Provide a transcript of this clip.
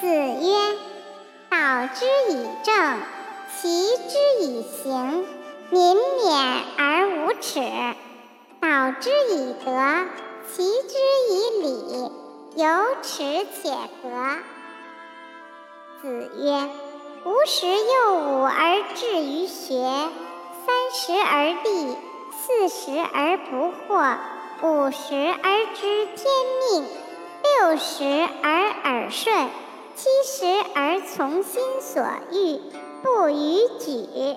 子曰：“导之以政，齐之以刑，民免而无耻；导之以德，齐之以礼，有耻且格。”子曰：“吾十有五而志于学，三十而立，四十而不惑，五十而知天命，六十而耳顺。”七十而从心所欲，不逾矩。